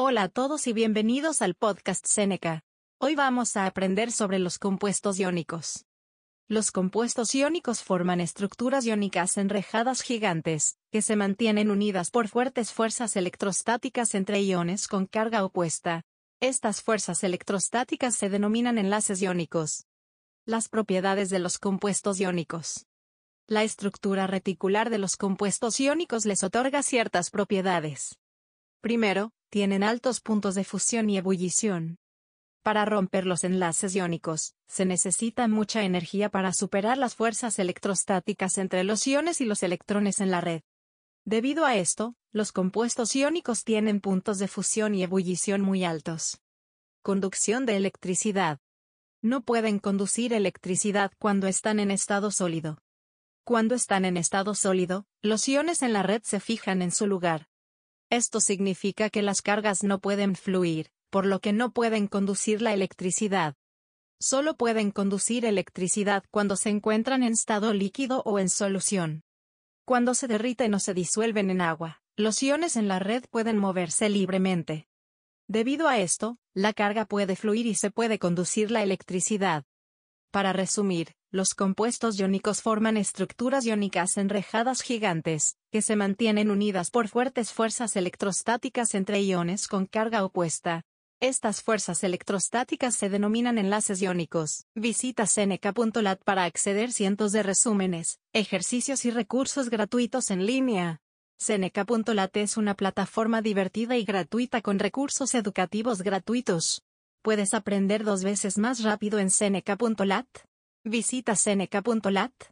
Hola a todos y bienvenidos al podcast Seneca. Hoy vamos a aprender sobre los compuestos iónicos. Los compuestos iónicos forman estructuras iónicas enrejadas gigantes, que se mantienen unidas por fuertes fuerzas electrostáticas entre iones con carga opuesta. Estas fuerzas electrostáticas se denominan enlaces iónicos. Las propiedades de los compuestos iónicos. La estructura reticular de los compuestos iónicos les otorga ciertas propiedades. Primero, tienen altos puntos de fusión y ebullición. Para romper los enlaces iónicos, se necesita mucha energía para superar las fuerzas electrostáticas entre los iones y los electrones en la red. Debido a esto, los compuestos iónicos tienen puntos de fusión y ebullición muy altos. Conducción de electricidad. No pueden conducir electricidad cuando están en estado sólido. Cuando están en estado sólido, los iones en la red se fijan en su lugar. Esto significa que las cargas no pueden fluir, por lo que no pueden conducir la electricidad. Solo pueden conducir electricidad cuando se encuentran en estado líquido o en solución. Cuando se derriten o se disuelven en agua, los iones en la red pueden moverse libremente. Debido a esto, la carga puede fluir y se puede conducir la electricidad. Para resumir, los compuestos iónicos forman estructuras iónicas enrejadas gigantes, que se mantienen unidas por fuertes fuerzas electrostáticas entre iones con carga opuesta. Estas fuerzas electrostáticas se denominan enlaces iónicos. Visita seneca.lat para acceder cientos de resúmenes, ejercicios y recursos gratuitos en línea. Seneca.lat es una plataforma divertida y gratuita con recursos educativos gratuitos. Puedes aprender dos veces más rápido en seneca.lat. Visita seneca.lat.